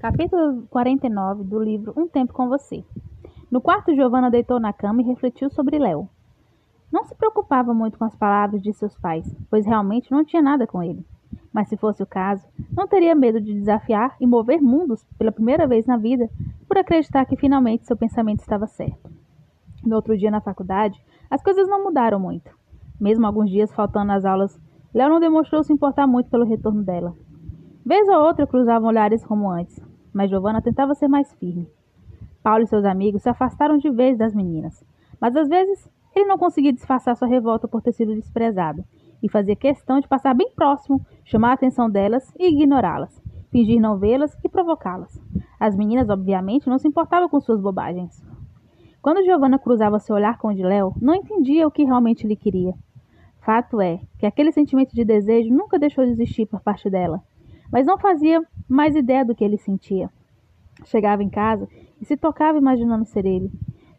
Capítulo 49 do livro Um Tempo com Você. No quarto, Giovanna deitou na cama e refletiu sobre Léo. Não se preocupava muito com as palavras de seus pais, pois realmente não tinha nada com ele. Mas se fosse o caso, não teria medo de desafiar e mover mundos pela primeira vez na vida por acreditar que finalmente seu pensamento estava certo. No outro dia na faculdade, as coisas não mudaram muito. Mesmo alguns dias faltando às aulas, Léo não demonstrou se importar muito pelo retorno dela. Vez ou outra cruzavam olhares como antes, mas Giovanna tentava ser mais firme. Paulo e seus amigos se afastaram de vez das meninas, mas às vezes ele não conseguia disfarçar sua revolta por ter sido desprezado e fazia questão de passar bem próximo, chamar a atenção delas e ignorá-las, fingir não vê-las e provocá-las. As meninas, obviamente, não se importavam com suas bobagens. Quando Giovanna cruzava seu olhar com o de Léo, não entendia o que realmente lhe queria. Fato é que aquele sentimento de desejo nunca deixou de existir por parte dela, mas não fazia mais ideia do que ele sentia. Chegava em casa e se tocava imaginando ser ele.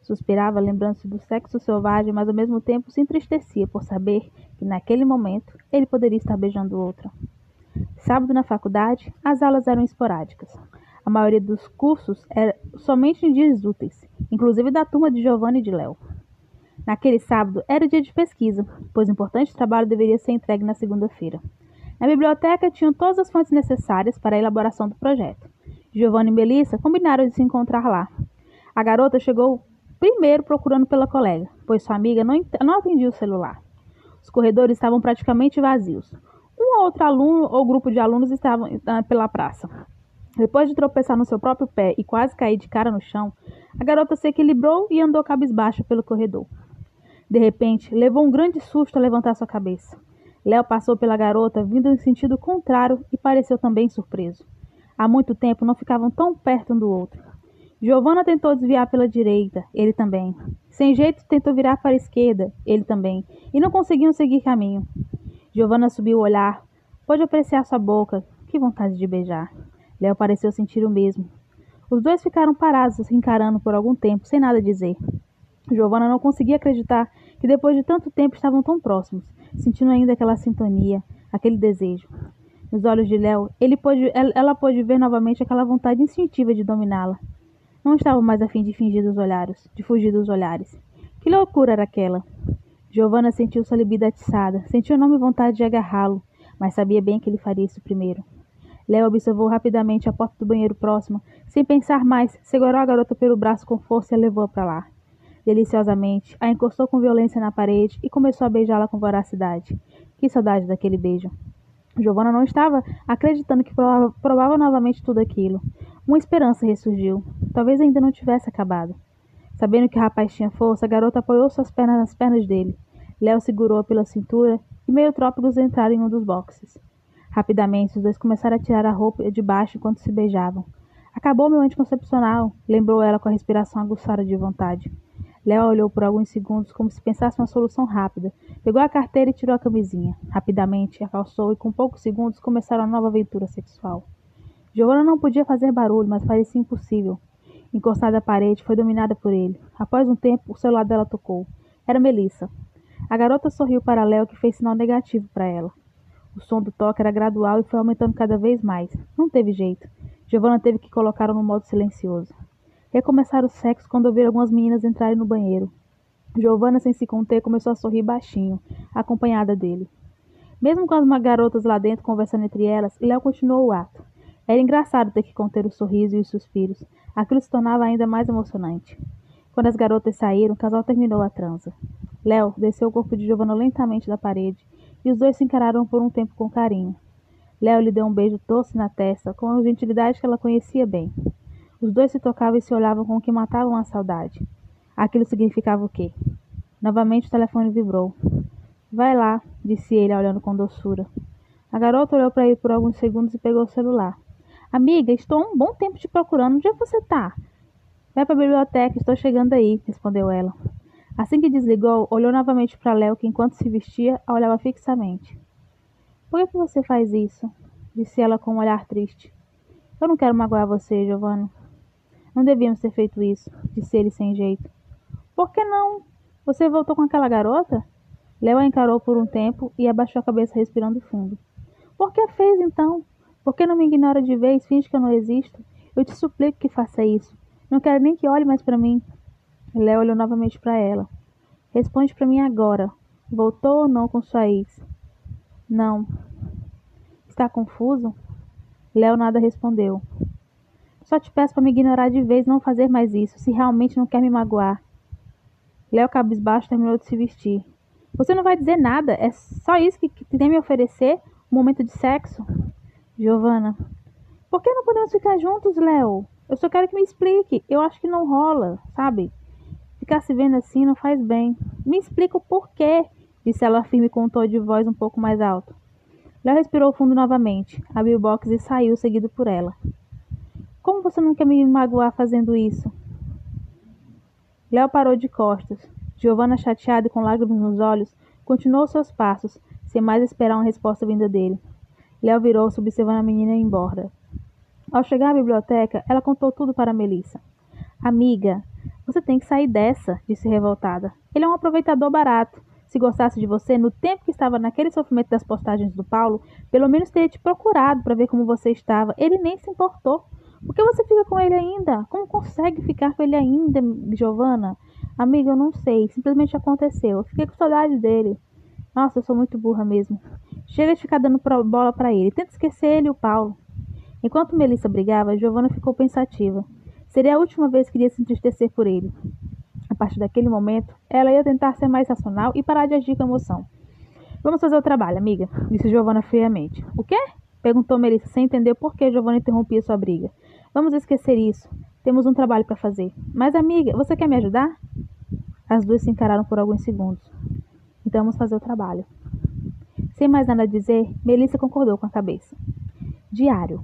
Suspirava lembrando-se do sexo selvagem, mas ao mesmo tempo se entristecia por saber que naquele momento ele poderia estar beijando outra. Sábado na faculdade, as aulas eram esporádicas. A maioria dos cursos era somente em dias úteis, inclusive da turma de Giovanni e de Léo. Naquele sábado era dia de pesquisa, pois importante trabalho deveria ser entregue na segunda-feira. Na biblioteca tinham todas as fontes necessárias para a elaboração do projeto. Giovanni e Melissa combinaram de se encontrar lá. A garota chegou primeiro procurando pela colega, pois sua amiga não, não atendia o celular. Os corredores estavam praticamente vazios. Um ou outro aluno ou grupo de alunos estavam ah, pela praça. Depois de tropeçar no seu próprio pé e quase cair de cara no chão, a garota se equilibrou e andou cabisbaixa pelo corredor. De repente, levou um grande susto a levantar sua cabeça. Léo passou pela garota, vindo em sentido contrário, e pareceu também surpreso. Há muito tempo não ficavam tão perto um do outro. Giovanna tentou desviar pela direita, ele também. Sem jeito, tentou virar para a esquerda, ele também, e não conseguiam seguir caminho. Giovanna subiu o olhar, pôde apreciar sua boca. Que vontade de beijar. Léo pareceu sentir o mesmo. Os dois ficaram parados, se encarando por algum tempo, sem nada dizer. Giovanna não conseguia acreditar que depois de tanto tempo estavam tão próximos, sentindo ainda aquela sintonia, aquele desejo. Nos olhos de Léo, ela pôde ver novamente aquela vontade instintiva de dominá-la. Não estava mais a fim de fingir dos olhares, de fugir dos olhares. Que loucura era aquela! Giovanna sentiu sua libido atiçada, sentiu enorme vontade de agarrá-lo, mas sabia bem que ele faria isso primeiro. Léo observou rapidamente a porta do banheiro próxima, sem pensar mais, segurou a garota pelo braço com força e a levou para lá deliciosamente, a encostou com violência na parede e começou a beijá-la com voracidade. Que saudade daquele beijo. Giovanna não estava acreditando que provava, provava novamente tudo aquilo. Uma esperança ressurgiu. Talvez ainda não tivesse acabado. Sabendo que o rapaz tinha força, a garota apoiou suas pernas nas pernas dele. Léo segurou-a pela cintura e meio trópicos entraram em um dos boxes. Rapidamente, os dois começaram a tirar a roupa de baixo enquanto se beijavam. Acabou meu anticoncepcional, lembrou ela com a respiração aguçada de vontade. Léo olhou por alguns segundos como se pensasse uma solução rápida. Pegou a carteira e tirou a camisinha. Rapidamente a calçou e com poucos segundos começaram a nova aventura sexual. Giovanna não podia fazer barulho, mas parecia impossível. Encostada à parede, foi dominada por ele. Após um tempo, o celular dela tocou. Era Melissa. A garota sorriu para Léo, que fez sinal negativo para ela. O som do toque era gradual e foi aumentando cada vez mais. Não teve jeito. Giovanna teve que colocá-lo no modo silencioso. Recomeçaram o sexo quando ouviram algumas meninas entrarem no banheiro. Giovanna, sem se conter, começou a sorrir baixinho, acompanhada dele. Mesmo com as garotas lá dentro conversando entre elas, Léo continuou o ato. Era engraçado ter que conter o sorriso e os suspiros. Aquilo se tornava ainda mais emocionante. Quando as garotas saíram, o casal terminou a transa. Léo desceu o corpo de Giovanna lentamente da parede e os dois se encararam por um tempo com carinho. Léo lhe deu um beijo doce na testa, com a gentilidade que ela conhecia bem. Os dois se tocavam e se olhavam com o que matavam a saudade. Aquilo significava o quê? Novamente o telefone vibrou. Vai lá, disse ele, olhando com doçura. A garota olhou para ele por alguns segundos e pegou o celular. Amiga, estou um bom tempo te procurando. Onde é que você está? Vai para a biblioteca, estou chegando aí, respondeu ela. Assim que desligou, olhou novamente para Léo, que enquanto se vestia, a olhava fixamente. Por que você faz isso? disse ela com um olhar triste. Eu não quero magoar você, Giovanna. Não devíamos ter feito isso, disse ele sem jeito. Por que não? Você voltou com aquela garota? Léo a encarou por um tempo e abaixou a cabeça respirando fundo. Por que fez então? Por que não me ignora de vez, finge que eu não existo? Eu te suplico que faça isso. Não quero nem que olhe mais para mim. Léo olhou novamente para ela. Responde para mim agora. Voltou ou não com sua ex? Não. Está confuso? Léo nada respondeu. Só te peço para me ignorar de vez, não fazer mais isso, se realmente não quer me magoar. Léo cabisbaixo terminou de se vestir. Você não vai dizer nada, é só isso que, que tem me oferecer? Um momento de sexo? Giovana. Por que não podemos ficar juntos, Léo? Eu só quero que me explique. Eu acho que não rola, sabe? Ficar se vendo assim não faz bem. Me explica o porquê, disse ela firme com um tom de voz um pouco mais alto. Léo respirou fundo novamente, abriu o box e saiu, seguido por ela. Como você não quer me magoar fazendo isso? Léo parou de costas. Giovanna, chateada e com lágrimas nos olhos, continuou seus passos, sem mais esperar uma resposta vinda dele. Léo virou-se, observando a menina ir embora. Ao chegar à biblioteca, ela contou tudo para Melissa. Amiga, você tem que sair dessa, disse revoltada. Ele é um aproveitador barato. Se gostasse de você, no tempo que estava naquele sofrimento das postagens do Paulo, pelo menos teria te procurado para ver como você estava. Ele nem se importou. Por que você fica com ele ainda? Como consegue ficar com ele ainda, Giovana? Amiga, eu não sei. Simplesmente aconteceu. Eu fiquei com saudade dele. Nossa, eu sou muito burra mesmo. Chega de ficar dando bola para ele. Tenta esquecer ele e o Paulo. Enquanto Melissa brigava, Giovanna ficou pensativa. Seria a última vez que iria se entristecer por ele. A partir daquele momento, ela ia tentar ser mais racional e parar de agir com emoção. Vamos fazer o trabalho, amiga, disse Giovanna friamente. O quê? perguntou Melissa, sem entender por que Giovanna interrompia sua briga. Vamos esquecer isso. Temos um trabalho para fazer. Mas, amiga, você quer me ajudar? As duas se encararam por alguns segundos. Então vamos fazer o trabalho. Sem mais nada a dizer, Melissa concordou com a cabeça. Diário.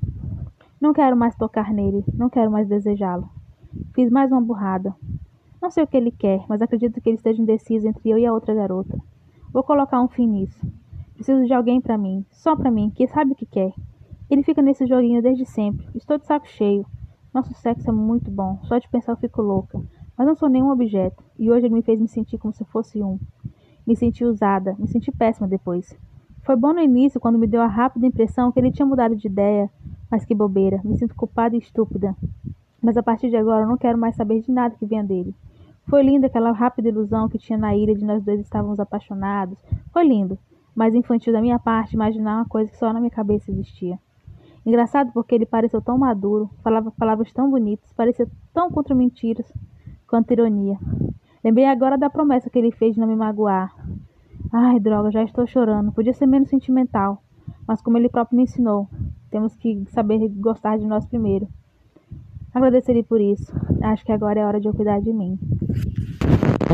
Não quero mais tocar nele, não quero mais desejá-lo. Fiz mais uma burrada. Não sei o que ele quer, mas acredito que ele esteja indeciso entre eu e a outra garota. Vou colocar um fim nisso. Preciso de alguém para mim, só para mim, que sabe o que quer. Ele fica nesse joguinho desde sempre. Estou de saco cheio. Nosso sexo é muito bom. Só de pensar eu fico louca. Mas não sou nenhum objeto. E hoje ele me fez me sentir como se fosse um. Me senti usada. Me senti péssima depois. Foi bom no início, quando me deu a rápida impressão que ele tinha mudado de ideia, mas que bobeira, me sinto culpada e estúpida. Mas a partir de agora eu não quero mais saber de nada que venha dele. Foi linda aquela rápida ilusão que tinha na ilha de nós dois estávamos apaixonados. Foi lindo, mas infantil da minha parte imaginar uma coisa que só na minha cabeça existia. Engraçado porque ele pareceu tão maduro, falava palavras tão bonitas, parecia tão contra mentiras quanto ironia. Lembrei agora da promessa que ele fez de não me magoar. Ai, droga, já estou chorando. Podia ser menos sentimental. Mas como ele próprio me ensinou, temos que saber gostar de nós primeiro. Agradecerei por isso. Acho que agora é hora de eu cuidar de mim.